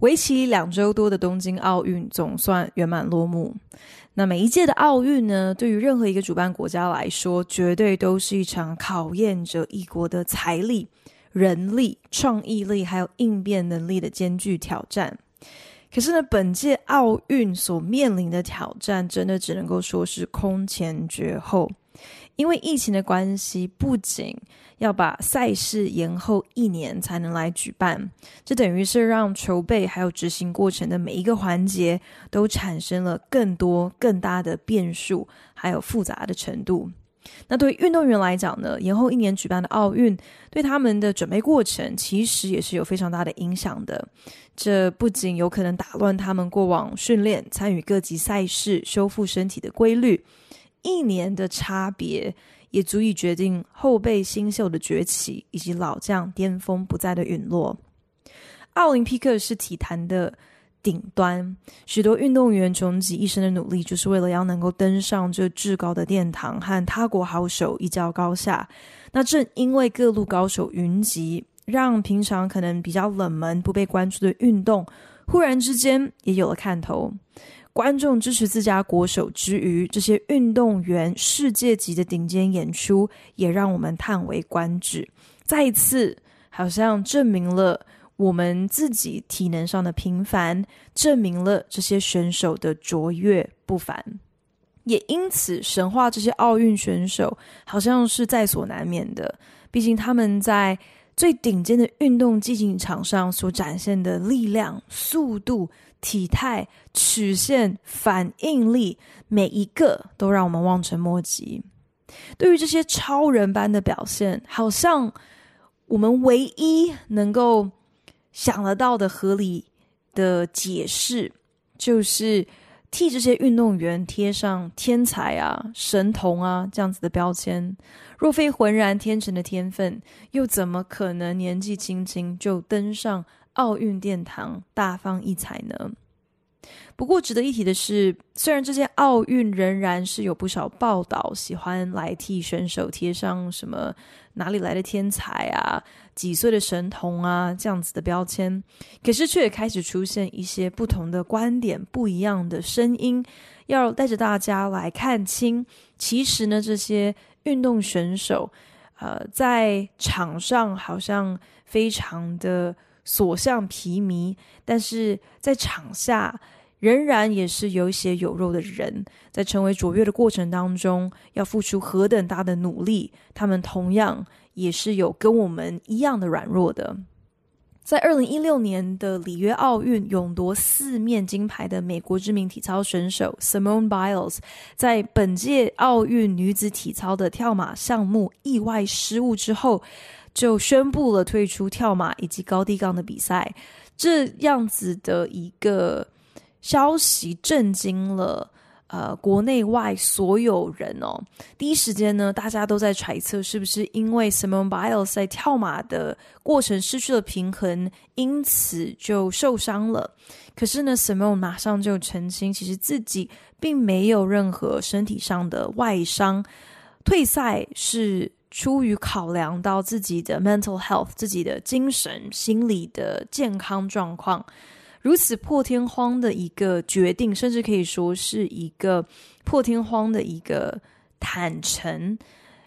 为期两周多的东京奥运总算圆满落幕。那每一届的奥运呢，对于任何一个主办国家来说，绝对都是一场考验着一国的财力、人力、创意力还有应变能力的艰巨挑战。可是呢，本届奥运所面临的挑战，真的只能够说是空前绝后。因为疫情的关系，不仅要把赛事延后一年才能来举办，这等于是让筹备还有执行过程的每一个环节都产生了更多更大的变数，还有复杂的程度。那对运动员来讲呢，延后一年举办的奥运，对他们的准备过程其实也是有非常大的影响的。这不仅有可能打乱他们过往训练、参与各级赛事、修复身体的规律。一年的差别，也足以决定后备新秀的崛起，以及老将巅峰不再的陨落。奥林匹克是体坛的顶端，许多运动员穷极一生的努力，就是为了要能够登上这至高的殿堂，和他国好手一较高下。那正因为各路高手云集，让平常可能比较冷门、不被关注的运动，忽然之间也有了看头。观众支持自家国手之余，这些运动员世界级的顶尖演出也让我们叹为观止。再一次，好像证明了我们自己体能上的平凡，证明了这些选手的卓越不凡。也因此，神话这些奥运选手好像是在所难免的。毕竟他们在最顶尖的运动竞技场上所展现的力量、速度。体态、曲线、反应力，每一个都让我们望尘莫及。对于这些超人般的表现，好像我们唯一能够想得到的合理的解释，就是替这些运动员贴上天才啊、神童啊这样子的标签。若非浑然天成的天分，又怎么可能年纪轻轻就登上奥运殿堂大放异彩呢？不过值得一提的是，虽然这些奥运仍然是有不少报道喜欢来替选手贴上什么哪里来的天才啊、几岁的神童啊这样子的标签，可是却也开始出现一些不同的观点、不一样的声音，要带着大家来看清，其实呢，这些运动选手，呃，在场上好像非常的。所向披靡，但是在场下仍然也是有血有肉的人，在成为卓越的过程当中，要付出何等大的努力，他们同样也是有跟我们一样的软弱的。在二零一六年的里约奥运，勇夺四面金牌的美国知名体操选手 Simone Biles，在本届奥运女子体操的跳马项目意外失误之后，就宣布了退出跳马以及高低杠的比赛，这样子的一个消息震惊了呃国内外所有人哦。第一时间呢，大家都在揣测是不是因为 Simon Biles 在跳马的过程失去了平衡，因此就受伤了。可是呢，Simon 马上就澄清，其实自己并没有任何身体上的外伤，退赛是。出于考量到自己的 mental health，自己的精神心理的健康状况，如此破天荒的一个决定，甚至可以说是一个破天荒的一个坦诚，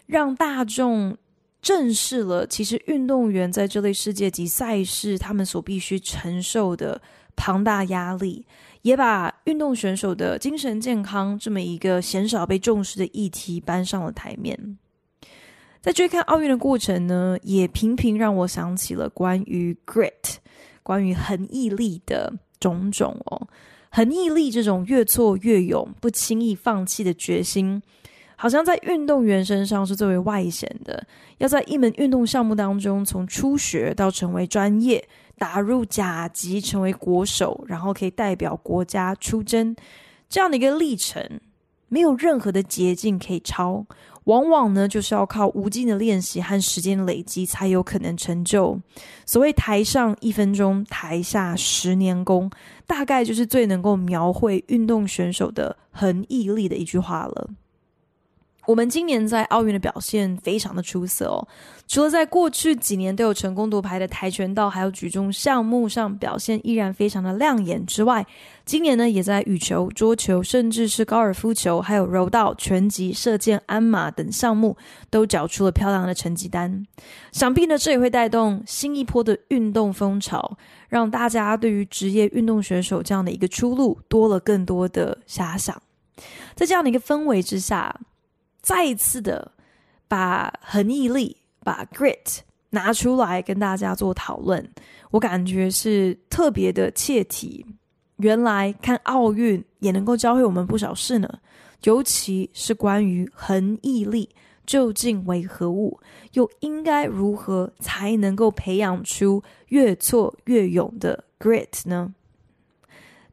让大众正视了其实运动员在这类世界级赛事他们所必须承受的庞大压力，也把运动选手的精神健康这么一个鲜少被重视的议题搬上了台面。在追看奥运的过程呢，也频频让我想起了关于 grit，关于恒毅力的种种哦。恒毅力这种越挫越勇、不轻易放弃的决心，好像在运动员身上是最为外显的。要在一门运动项目当中，从初学到成为专业，打入甲级，成为国手，然后可以代表国家出征，这样的一个历程，没有任何的捷径可以超。往往呢，就是要靠无尽的练习和时间累积，才有可能成就。所谓“台上一分钟，台下十年功”，大概就是最能够描绘运动选手的恒毅力的一句话了。我们今年在奥运的表现非常的出色哦，除了在过去几年都有成功夺牌的跆拳道还有举重项目上表现依然非常的亮眼之外，今年呢也在羽球、桌球，甚至是高尔夫球，还有柔道、拳击、射箭、鞍马等项目都缴出了漂亮的成绩单。想必呢这也会带动新一波的运动风潮，让大家对于职业运动选手这样的一个出路多了更多的遐想。在这样的一个氛围之下。再一次的把恒毅力、把 grit 拿出来跟大家做讨论，我感觉是特别的切题。原来看奥运也能够教会我们不少事呢，尤其是关于恒毅力究竟为何物，又应该如何才能够培养出越挫越勇的 grit 呢？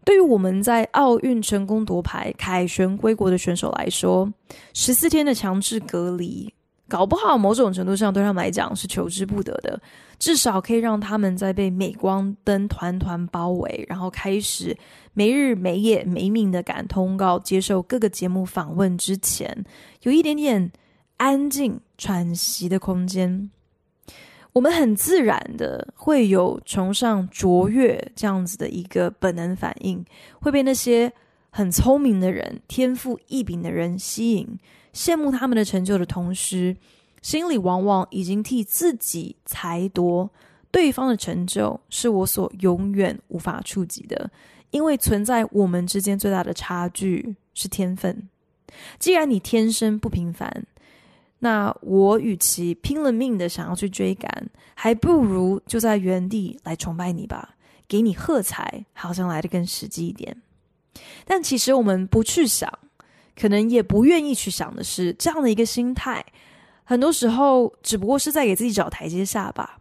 对于我们在奥运成功夺牌、凯旋归国的选手来说，十四天的强制隔离，搞不好某种程度上对他们来讲是求之不得的。至少可以让他们在被镁光灯团团包围，然后开始没日没夜没命的赶通告、接受各个节目访问之前，有一点点安静喘息的空间。我们很自然的会有崇尚卓越这样子的一个本能反应，会被那些很聪明的人、天赋异禀的人吸引，羡慕他们的成就的同时，心里往往已经替自己裁夺对方的成就是我所永远无法触及的，因为存在我们之间最大的差距是天分。既然你天生不平凡。那我与其拼了命的想要去追赶，还不如就在原地来崇拜你吧，给你喝彩，好像来得更实际一点。但其实我们不去想，可能也不愿意去想的是，这样的一个心态，很多时候只不过是在给自己找台阶下吧。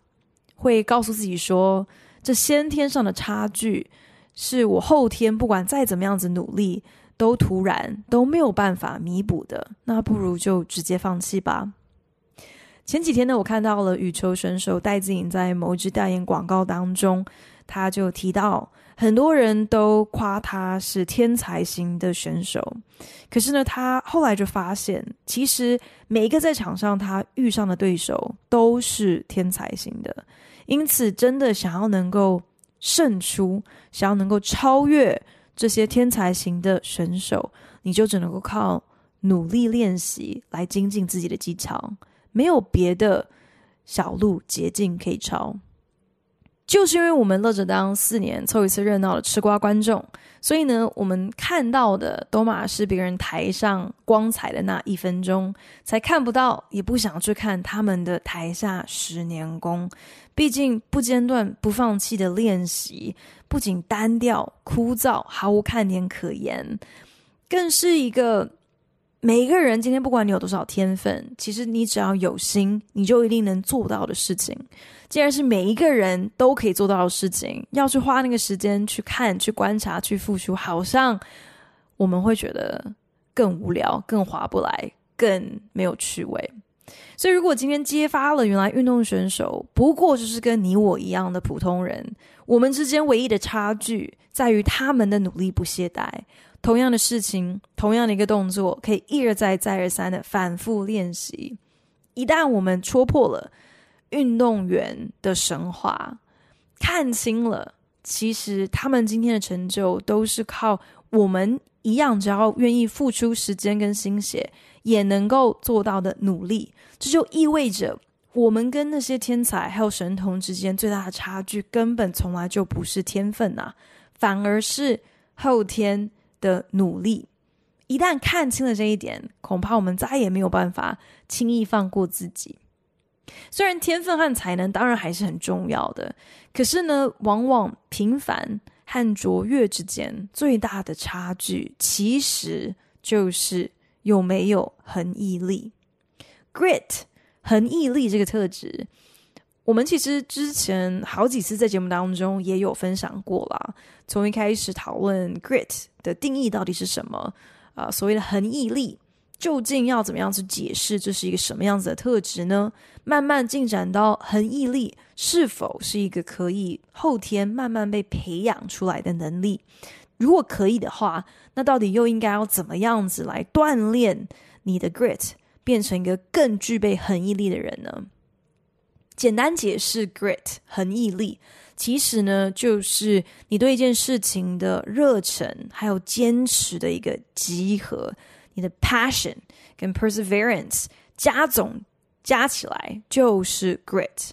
会告诉自己说，这先天上的差距，是我后天不管再怎么样子努力。都突然都没有办法弥补的，那不如就直接放弃吧。前几天呢，我看到了羽球选手戴资颖在某一支代言广告当中，他就提到很多人都夸他是天才型的选手，可是呢，他后来就发现，其实每一个在场上他遇上的对手都是天才型的，因此真的想要能够胜出，想要能够超越。这些天才型的选手，你就只能够靠努力练习来精进自己的技巧，没有别的小路捷径可以抄。就是因为我们乐着当四年凑一次热闹的吃瓜观众，所以呢，我们看到的都嘛是别人台上光彩的那一分钟，才看不到，也不想去看他们的台下十年功。毕竟不间断、不放弃的练习，不仅单调枯燥、毫无看点可言，更是一个。每一个人今天不管你有多少天分，其实你只要有心，你就一定能做到的事情。既然是每一个人都可以做到的事情，要去花那个时间去看、去观察、去付出，好像我们会觉得更无聊、更划不来、更没有趣味。所以，如果今天揭发了原来运动选手不过就是跟你我一样的普通人，我们之间唯一的差距在于他们的努力不懈怠。同样的事情，同样的一个动作，可以一而再、再而三的反复练习。一旦我们戳破了运动员的神话，看清了，其实他们今天的成就都是靠我们一样，只要愿意付出时间跟心血，也能够做到的努力。这就意味着，我们跟那些天才还有神童之间最大的差距，根本从来就不是天分呐，反而是后天。的努力，一旦看清了这一点，恐怕我们再也没有办法轻易放过自己。虽然天分和才能当然还是很重要的，可是呢，往往平凡和卓越之间最大的差距，其实就是有没有恒毅力。Grit，恒毅力这个特质，我们其实之前好几次在节目当中也有分享过啦，从一开始讨论 grit 的定义到底是什么啊、所谓的恒毅力究竟要怎么样去解释，这是一个什么样子的特质呢？慢慢进展到恒毅力是否是一个可以后天慢慢被培养出来的能力？如果可以的话，那到底又应该要怎么样子来锻炼你的 grit，变成一个更具备恒毅力的人呢？简单解释，grit 恒毅力，其实呢就是你对一件事情的热忱还有坚持的一个集合，你的 passion 跟 perseverance 加总加起来就是 grit。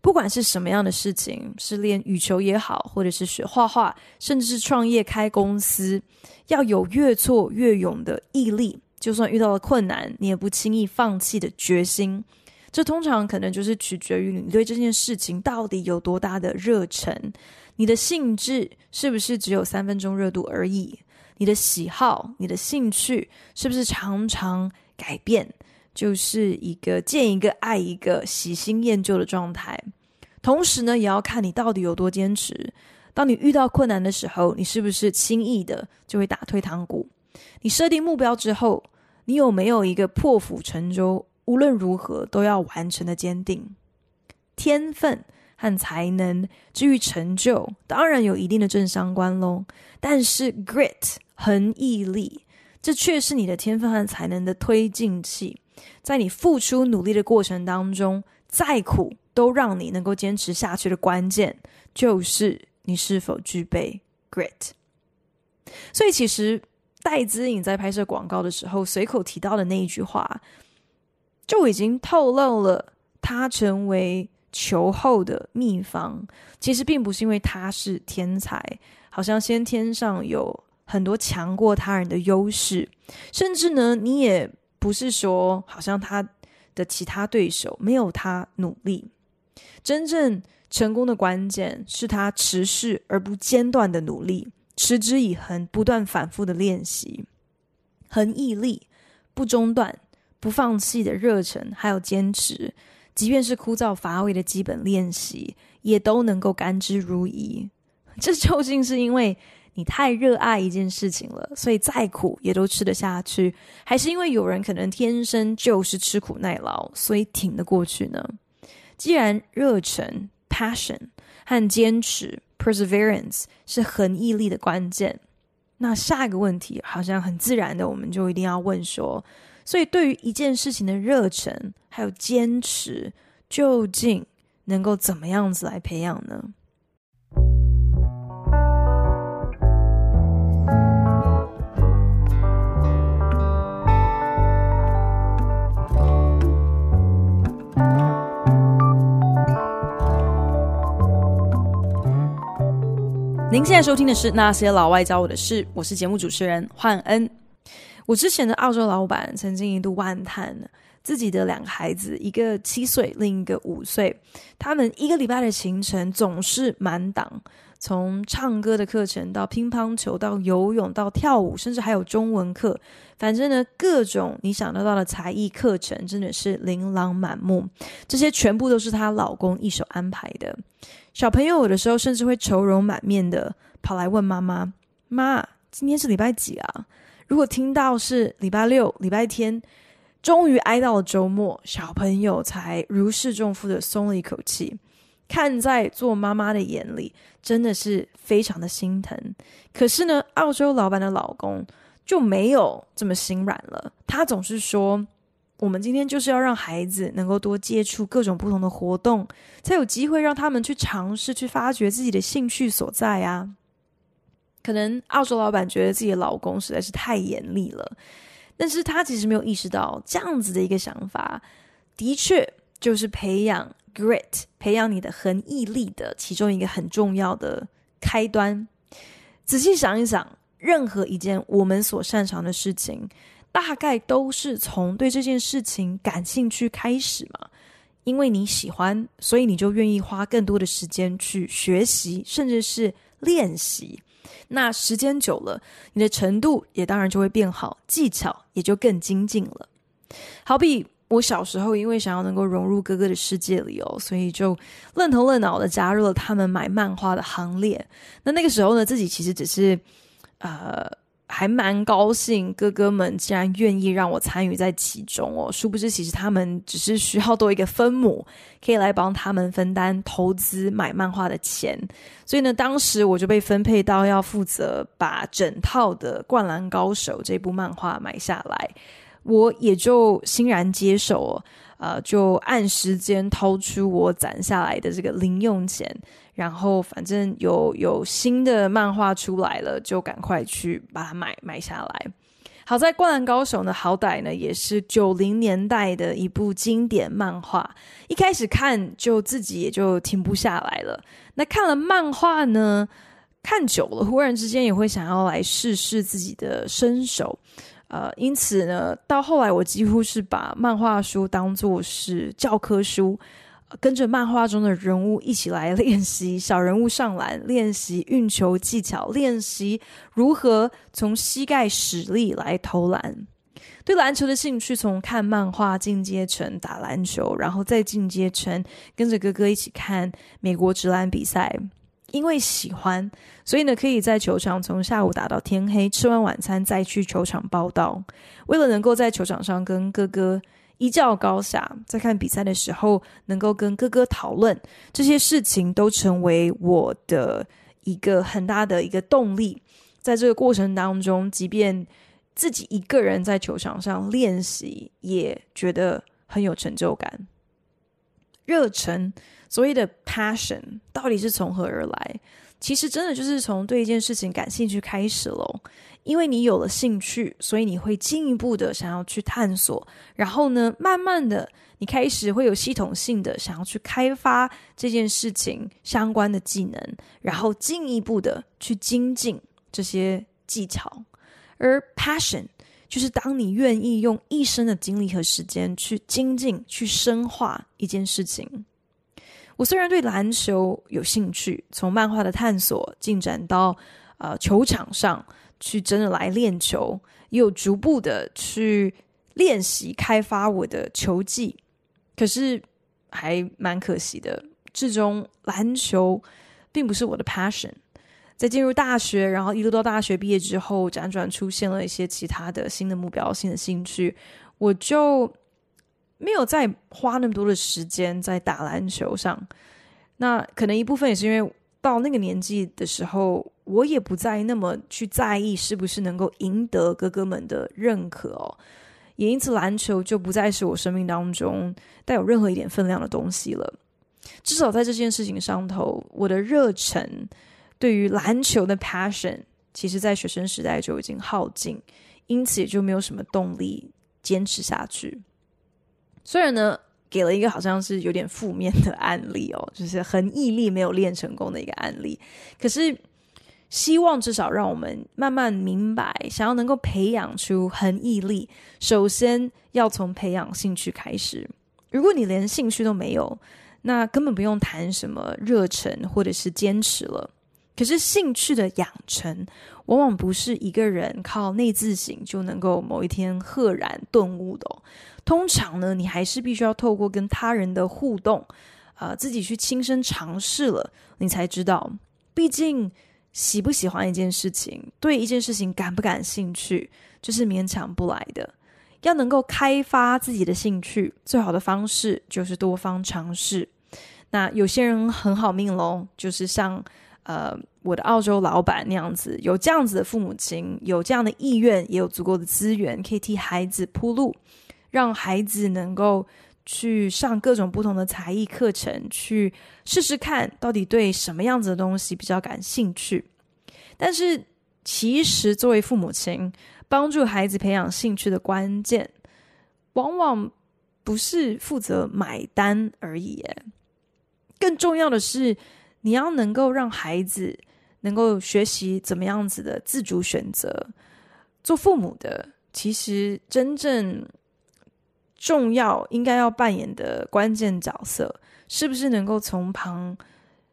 不管是什么样的事情，是练羽球也好，或者是学画画，甚至是创业开公司，要有越挫越勇的毅力，就算遇到了困难，你也不轻易放弃的决心。这通常可能就是取决于你对这件事情到底有多大的热忱，你的兴致是不是只有三分钟热度而已？你的喜好、你的兴趣是不是常常改变？就是一个见一个爱一个，喜新厌旧的状态。同时呢，也要看你到底有多坚持。当你遇到困难的时候，你是不是轻易的就会打退堂鼓？你设定目标之后，你有没有一个破釜沉舟，无论如何都要完成的坚定？天分和才能，至于成就，当然有一定的正相关喽。但是 grit 恒毅力，这却是你的天分和才能的推进器。在你付出努力的过程当中，再苦都让你能够坚持下去的关键，就是你是否具备 grit。所以，其实戴资颖在拍摄广告的时候随口提到的那一句话，就已经透露了他成为球后的秘方。其实并不是因为他是天才，好像先天上有很多强过他人的优势，甚至呢，你也。不是说好像他的其他对手没有他努力，真正成功的关键是他持续而不间断的努力，持之以恒，不断反复的练习，恒毅力，不中断、不放弃的热忱，还有坚持，即便是枯燥乏味的基本练习，也都能够甘之如饴。这究竟是因为？你太热爱一件事情了，所以再苦也都吃得下去，还是因为有人可能天生就是吃苦耐劳，所以挺得过去呢？既然热忱 （passion） 和坚持 （perseverance） 是恒毅力的关键，那下一个问题好像很自然的，我们就一定要问说：所以对于一件事情的热忱还有坚持，究竟能够怎么样子来培养呢？您现在收听的是《那些老外教我的事》，我是节目主持人焕恩。我之前的澳洲老板曾经一度万叹自己的两个孩子，一个七岁，另一个五岁，他们一个礼拜的行程总是满档，从唱歌的课程到乒乓球，到游泳，到跳舞，甚至还有中文课，反正呢，各种你想得到的才艺课程真的是琳琅满目。这些全部都是她老公一手安排的。小朋友有的时候甚至会愁容满面的跑来问妈妈：“妈，今天是礼拜几啊？”如果听到是礼拜六、礼拜天，终于挨到了周末，小朋友才如释重负的松了一口气。看在做妈妈的眼里，真的是非常的心疼。可是呢，澳洲老板的老公就没有这么心软了，他总是说。我们今天就是要让孩子能够多接触各种不同的活动，才有机会让他们去尝试、去发掘自己的兴趣所在啊。可能澳洲老板觉得自己的老公实在是太严厉了，但是他其实没有意识到，这样子的一个想法，的确就是培养 grit、培养你的恒毅力的其中一个很重要的开端。仔细想一想，任何一件我们所擅长的事情。大概都是从对这件事情感兴趣开始嘛，因为你喜欢，所以你就愿意花更多的时间去学习，甚至是练习。那时间久了，你的程度也当然就会变好，技巧也就更精进了。好比我小时候因为想要能够融入哥哥的世界里哦，所以就愣头愣脑的加入了他们买漫画的行列。那那个时候呢，自己其实只是呃。还蛮高兴，哥哥们竟然愿意让我参与在其中哦。殊不知，其实他们只是需要多一个分母，可以来帮他们分担投资买漫画的钱。所以呢，当时我就被分配到要负责把整套的《灌篮高手》这部漫画买下来，我也就欣然接受。呃，就按时间掏出我攒下来的这个零用钱。然后，反正有有新的漫画出来了，就赶快去把它买买下来。好在《灌篮高手》呢，好歹呢也是九零年代的一部经典漫画，一开始看就自己也就停不下来了。那看了漫画呢，看久了，忽然之间也会想要来试试自己的身手。呃，因此呢，到后来我几乎是把漫画书当作是教科书。跟着漫画中的人物一起来练习小人物上篮，练习运球技巧，练习如何从膝盖使力来投篮。对篮球的兴趣从看漫画进阶成打篮球，然后再进阶成跟着哥哥一起看美国职篮比赛。因为喜欢，所以呢，可以在球场从下午打到天黑，吃完晚餐再去球场报道。为了能够在球场上跟哥哥。一较高下，在看比赛的时候，能够跟哥哥讨论这些事情，都成为我的一个很大的一个动力。在这个过程当中，即便自己一个人在球场上练习，也觉得很有成就感。热忱，所谓的 passion，到底是从何而来？其实真的就是从对一件事情感兴趣开始喽。因为你有了兴趣，所以你会进一步的想要去探索，然后呢，慢慢的，你开始会有系统性的想要去开发这件事情相关的技能，然后进一步的去精进这些技巧。而 passion 就是当你愿意用一生的精力和时间去精进、去深化一件事情。我虽然对篮球有兴趣，从漫画的探索进展到呃球场上。去真的来练球，也有逐步的去练习开发我的球技，可是还蛮可惜的，至终篮球并不是我的 passion。在进入大学，然后一路到大学毕业之后，辗转出现了一些其他的新的目标、新的兴趣，我就没有再花那么多的时间在打篮球上。那可能一部分也是因为到那个年纪的时候。我也不再那么去在意是不是能够赢得哥哥们的认可哦，也因此篮球就不再是我生命当中带有任何一点分量的东西了。至少在这件事情上头，我的热忱对于篮球的 passion，其实在学生时代就已经耗尽，因此也就没有什么动力坚持下去。虽然呢，给了一个好像是有点负面的案例哦，就是很毅力没有练成功的一个案例，可是。希望至少让我们慢慢明白，想要能够培养出恒毅力，首先要从培养兴趣开始。如果你连兴趣都没有，那根本不用谈什么热忱或者是坚持了。可是兴趣的养成，往往不是一个人靠内自省就能够某一天赫然顿悟的。通常呢，你还是必须要透过跟他人的互动，呃，自己去亲身尝试了，你才知道。毕竟。喜不喜欢一件事情，对一件事情感不感兴趣，这是勉强不来的。要能够开发自己的兴趣，最好的方式就是多方尝试。那有些人很好命喽，就是像呃我的澳洲老板那样子，有这样子的父母亲，有这样的意愿，也有足够的资源，可以替孩子铺路，让孩子能够。去上各种不同的才艺课程，去试试看到底对什么样子的东西比较感兴趣。但是，其实作为父母亲，帮助孩子培养兴趣的关键，往往不是负责买单而已。更重要的是，你要能够让孩子能够学习怎么样子的自主选择。做父母的，其实真正。重要应该要扮演的关键角色，是不是能够从旁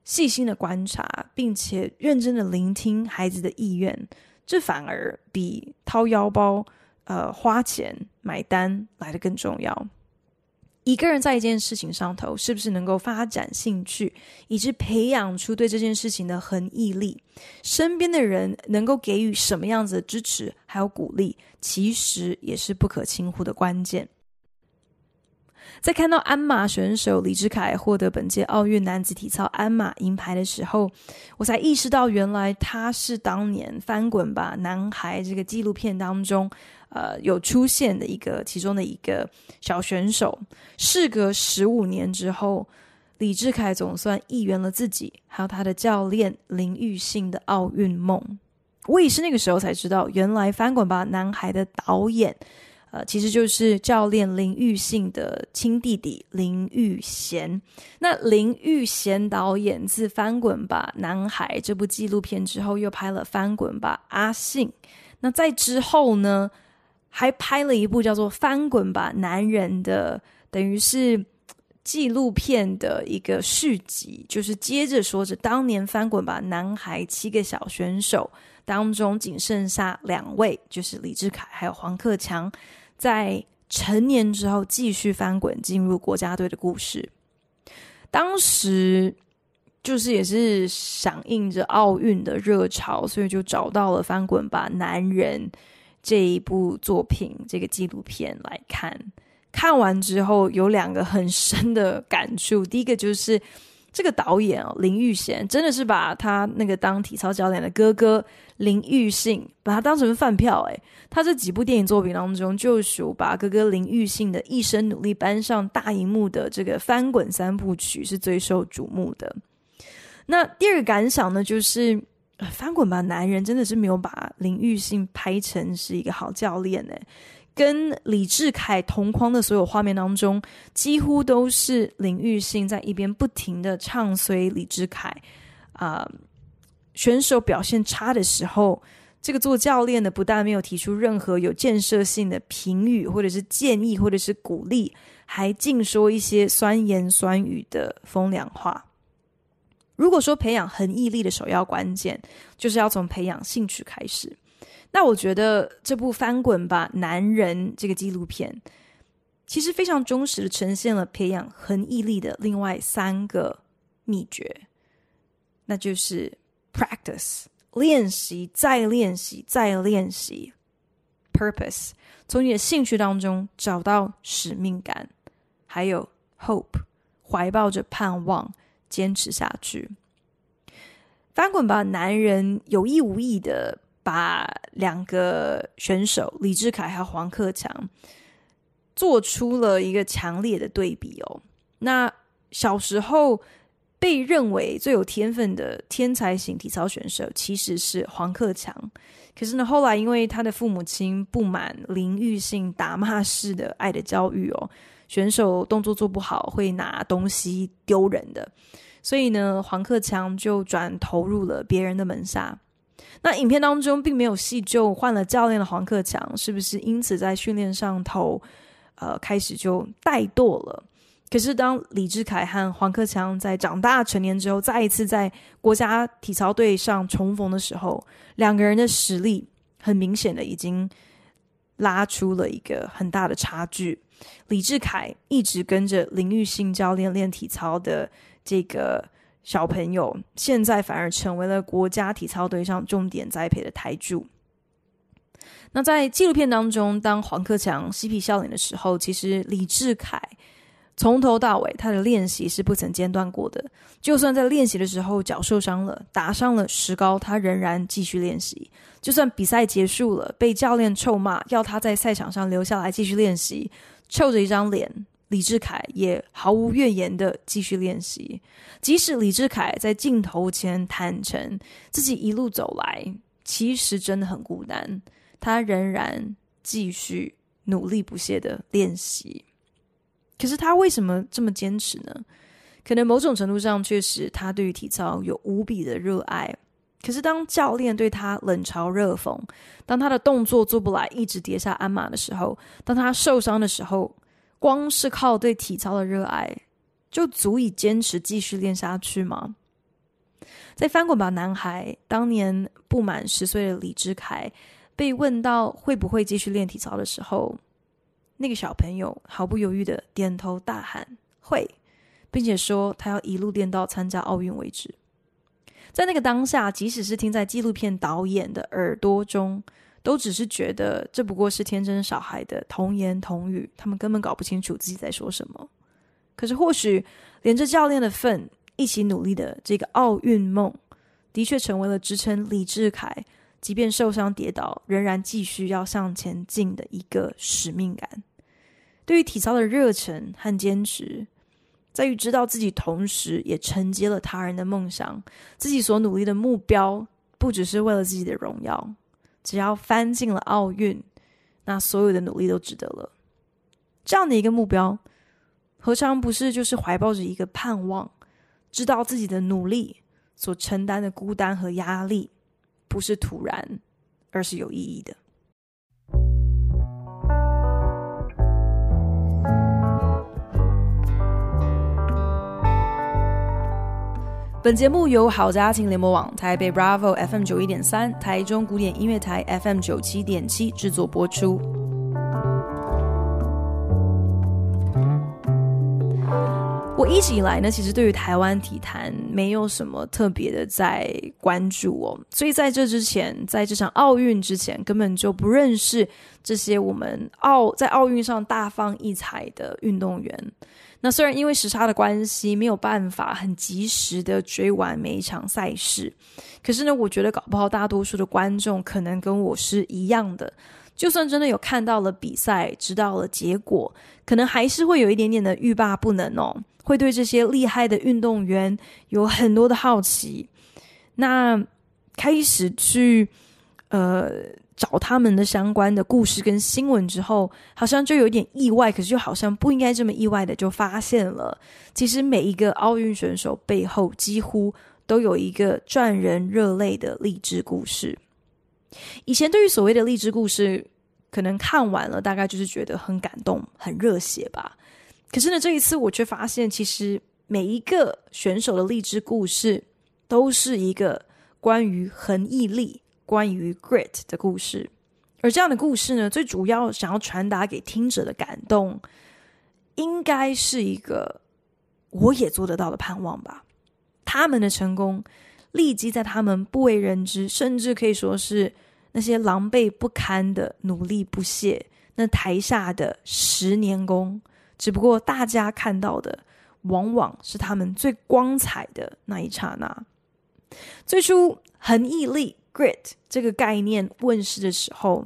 细心的观察，并且认真的聆听孩子的意愿？这反而比掏腰包、呃花钱买单来的更重要。一个人在一件事情上头，是不是能够发展兴趣，以致培养出对这件事情的恒毅力？身边的人能够给予什么样子的支持还有鼓励，其实也是不可轻忽的关键。在看到鞍马选手李智凯获得本届奥运男子体操鞍马银牌的时候，我才意识到，原来他是当年《翻滚吧，男孩》这个纪录片当中，呃，有出现的一个其中的一个小选手。事隔十五年之后，李智凯总算应圆了自己还有他的教练林育信的奥运梦。我也是那个时候才知道，原来《翻滚吧，男孩》的导演。呃，其实就是教练林育信的亲弟弟林育贤。那林育贤导演自《翻滚吧，男孩》这部纪录片之后，又拍了《翻滚吧，阿信》。那在之后呢，还拍了一部叫做《翻滚吧，男人》的，等于是纪录片的一个续集，就是接着说着当年《翻滚吧，男孩》七个小选手当中，仅剩下两位，就是李智凯还有黄克强。在成年之后继续翻滚进入国家队的故事，当时就是也是响应着奥运的热潮，所以就找到了《翻滚吧，男人》这一部作品，这个纪录片来看。看完之后有两个很深的感触，第一个就是。这个导演哦，林玉贤真的是把他那个当体操教练的哥哥林玉信，把他当成饭票诶，他这几部电影作品当中，就属把哥哥林玉信的一生努力搬上大荧幕的这个翻滚三部曲是最受瞩目的。那第二个感想呢，就是翻滚吧，男人真的是没有把林玉信拍成是一个好教练诶。跟李智凯同框的所有画面当中，几乎都是林育信在一边不停的唱衰李智凯。啊、选手表现差的时候，这个做教练的不但没有提出任何有建设性的评语，或者是建议，或者是鼓励，还尽说一些酸言酸语的风凉话。如果说培养恒毅力的首要关键，就是要从培养兴趣开始。那我觉得这部《翻滚吧，男人》这个纪录片，其实非常忠实的呈现了培养恒毅力的另外三个秘诀，那就是 practice 练习，再练习，再练习；purpose 从你的兴趣当中找到使命感，还有 hope 怀抱着盼望坚持下去。翻滚吧，男人有意无意的。把两个选手李志凯还有黄克强做出了一个强烈的对比哦。那小时候被认为最有天分的天才型体操选手其实是黄克强，可是呢，后来因为他的父母亲不满淋浴性打骂式的爱的教育哦，选手动作做不好会拿东西丢人的，所以呢，黄克强就转投入了别人的门下。那影片当中并没有细究换了教练的黄克强是不是因此在训练上头，呃，开始就怠惰了。可是当李志凯和黄克强在长大成年之后，再一次在国家体操队上重逢的时候，两个人的实力很明显的已经拉出了一个很大的差距。李志凯一直跟着林玉信教练练体操的这个。小朋友现在反而成为了国家体操队上重点栽培的台柱。那在纪录片当中，当黄克强嬉皮笑脸的时候，其实李志凯从头到尾他的练习是不曾间断过的。就算在练习的时候脚受伤了，打伤了石膏，他仍然继续练习。就算比赛结束了，被教练臭骂，要他在赛场上留下来继续练习，臭着一张脸。李志凯也毫无怨言的继续练习，即使李志凯在镜头前坦诚自己一路走来其实真的很孤单，他仍然继续努力不懈的练习。可是他为什么这么坚持呢？可能某种程度上确实他对于体操有无比的热爱。可是当教练对他冷嘲热讽，当他的动作做不来，一直跌下鞍马的时候，当他受伤的时候。光是靠对体操的热爱，就足以坚持继续练下去吗？在翻滚吧，男孩当年不满十岁的李志凯被问到会不会继续练体操的时候，那个小朋友毫不犹豫的点头大喊会，并且说他要一路练到参加奥运为止。在那个当下，即使是听在纪录片导演的耳朵中，都只是觉得这不过是天真小孩的童言童语，他们根本搞不清楚自己在说什么。可是，或许连着教练的份，一起努力的这个奥运梦，的确成为了支撑李智凯，即便受伤跌倒，仍然继续要向前进的一个使命感。对于体操的热忱和坚持。在于知道自己同时也承接了他人的梦想，自己所努力的目标不只是为了自己的荣耀，只要翻进了奥运，那所有的努力都值得了。这样的一个目标，何尝不是就是怀抱着一个盼望，知道自己的努力所承担的孤单和压力，不是突然，而是有意义的。本节目由好家庭联盟网、台北 Bravo FM 九一点三、台中古典音乐台 FM 九七点七制作播出。我一直以来呢，其实对于台湾体坛没有什么特别的在关注哦，所以在这之前，在这场奥运之前，根本就不认识这些我们奥在奥运上大放异彩的运动员。那虽然因为时差的关系，没有办法很及时的追完每一场赛事，可是呢，我觉得搞不好大多数的观众可能跟我是一样的，就算真的有看到了比赛，知道了结果，可能还是会有一点点的欲罢不能哦，会对这些厉害的运动员有很多的好奇，那开始去呃。找他们的相关的故事跟新闻之后，好像就有点意外，可是又好像不应该这么意外的就发现了，其实每一个奥运选手背后几乎都有一个赚人热泪的励志故事。以前对于所谓的励志故事，可能看完了大概就是觉得很感动、很热血吧。可是呢，这一次我却发现，其实每一个选手的励志故事都是一个关于恒毅力。关于 grit 的故事，而这样的故事呢，最主要想要传达给听者的感动，应该是一个我也做得到的盼望吧。他们的成功，立即在他们不为人知，甚至可以说是那些狼狈不堪的努力不懈，那台下的十年功，只不过大家看到的，往往是他们最光彩的那一刹那。最初，恒毅力。Grit 这个概念问世的时候，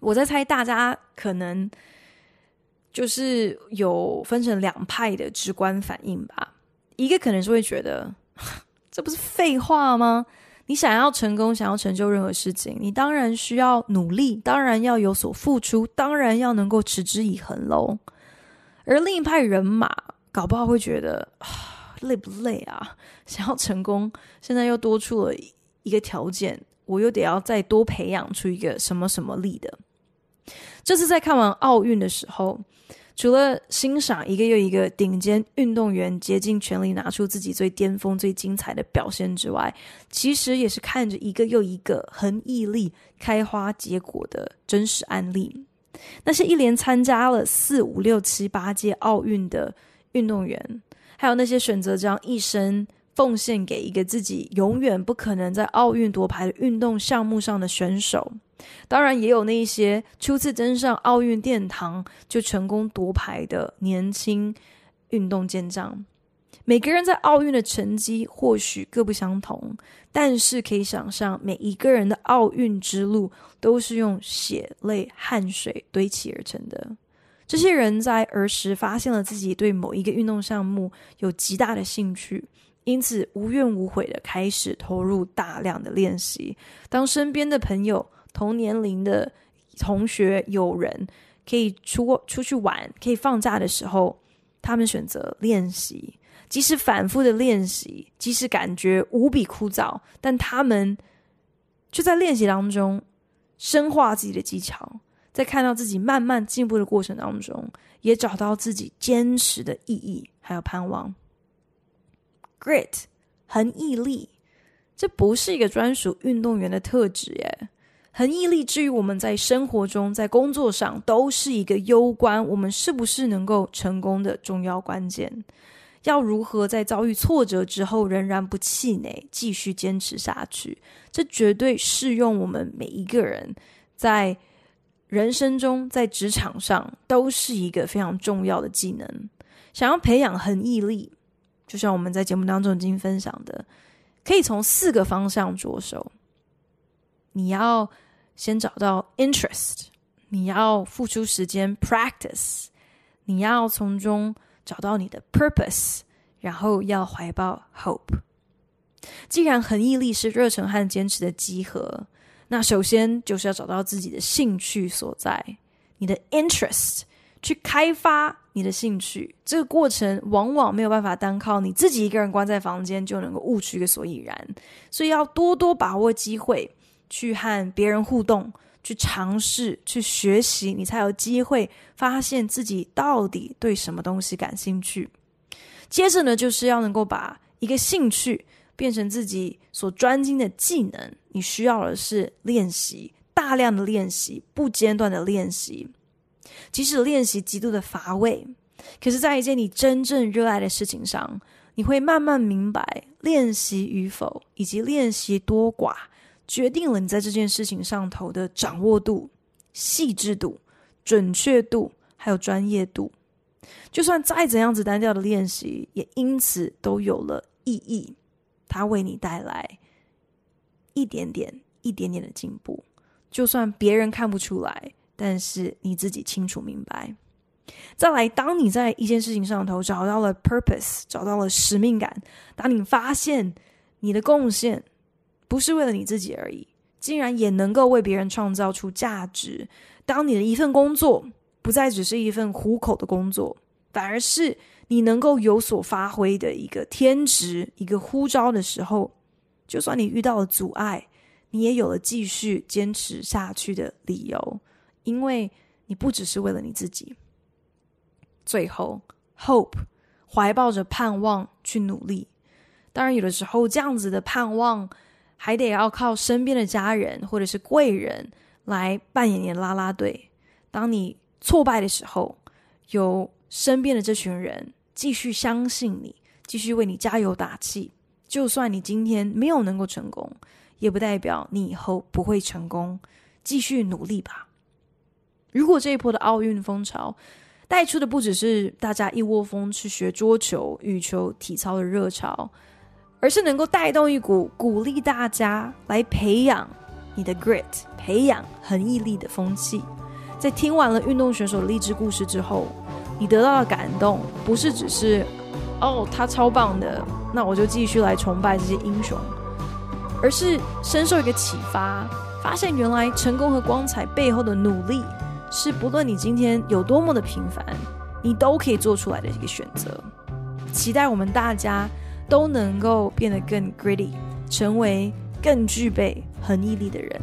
我在猜大家可能就是有分成两派的直观反应吧。一个可能是会觉得，这不是废话吗？你想要成功，想要成就任何事情，你当然需要努力，当然要有所付出，当然要能够持之以恒喽。而另一派人马搞不好会觉得，累不累啊？想要成功，现在又多出了。一个条件，我又得要再多培养出一个什么什么力的。这次在看完奥运的时候，除了欣赏一个又一个顶尖运动员竭尽全力拿出自己最巅峰、最精彩的表现之外，其实也是看着一个又一个恒毅力开花结果的真实案例。那些一连参加了四五六七八届奥运的运动员，还有那些选择这样一生。奉献给一个自己永远不可能在奥运夺牌的运动项目上的选手，当然也有那些初次登上奥运殿堂就成功夺牌的年轻运动健将。每个人在奥运的成绩或许各不相同，但是可以想象，每一个人的奥运之路都是用血泪汗水堆砌而成的。这些人在儿时发现了自己对某一个运动项目有极大的兴趣。因此，无怨无悔的开始投入大量的练习。当身边的朋友、同年龄的同学、友人可以出出去玩、可以放假的时候，他们选择练习。即使反复的练习，即使感觉无比枯燥，但他们就在练习当中深化自己的技巧，在看到自己慢慢进步的过程当中，也找到自己坚持的意义，还有盼望。Grit，恒毅力，这不是一个专属运动员的特质耶。恒毅力之于我们在生活中、在工作上，都是一个攸关我们是不是能够成功的重要关键。要如何在遭遇挫折之后仍然不气馁，继续坚持下去？这绝对适用我们每一个人，在人生中、在职场上都是一个非常重要的技能。想要培养恒毅力，就像我们在节目当中已经分享的，可以从四个方向着手。你要先找到 interest，你要付出时间 practice，你要从中。找到你的 purpose，然后要怀抱 hope。既然恒毅力是热忱和坚持的集合，那首先就是要找到自己的兴趣所在，你的 interest，去开发你的兴趣。这个过程往往没有办法单靠你自己一个人关在房间就能够悟出个所以然，所以要多多把握机会，去和别人互动。去尝试，去学习，你才有机会发现自己到底对什么东西感兴趣。接着呢，就是要能够把一个兴趣变成自己所专精的技能。你需要的是练习，大量的练习，不间断的练习。即使练习极度的乏味，可是，在一件你真正热爱的事情上，你会慢慢明白练习与否，以及练习多寡。决定了你在这件事情上头的掌握度、细致度、准确度，还有专业度。就算再怎样子单调的练习，也因此都有了意义。它为你带来一点点、一点点的进步。就算别人看不出来，但是你自己清楚明白。再来，当你在一件事情上头找到了 purpose，找到了使命感，当你发现你的贡献。不是为了你自己而已，竟然也能够为别人创造出价值。当你的一份工作不再只是一份糊口的工作，反而是你能够有所发挥的一个天职、一个呼召的时候，就算你遇到了阻碍，你也有了继续坚持下去的理由，因为你不只是为了你自己。最后，hope，怀抱着盼望去努力。当然，有的时候这样子的盼望。还得要靠身边的家人或者是贵人来扮演你的啦啦队。当你挫败的时候，有身边的这群人继续相信你，继续为你加油打气。就算你今天没有能够成功，也不代表你以后不会成功。继续努力吧。如果这一波的奥运风潮带出的不只是大家一窝蜂去学桌球、羽球、体操的热潮。而是能够带动一股鼓励大家来培养你的 grit，培养恒毅力的风气。在听完了运动选手的励志故事之后，你得到的感动不是只是哦，他超棒的，那我就继续来崇拜这些英雄，而是深受一个启发，发现原来成功和光彩背后的努力，是不论你今天有多么的平凡，你都可以做出来的一个选择。期待我们大家。都能够变得更 gritty，成为更具备恒毅力的人。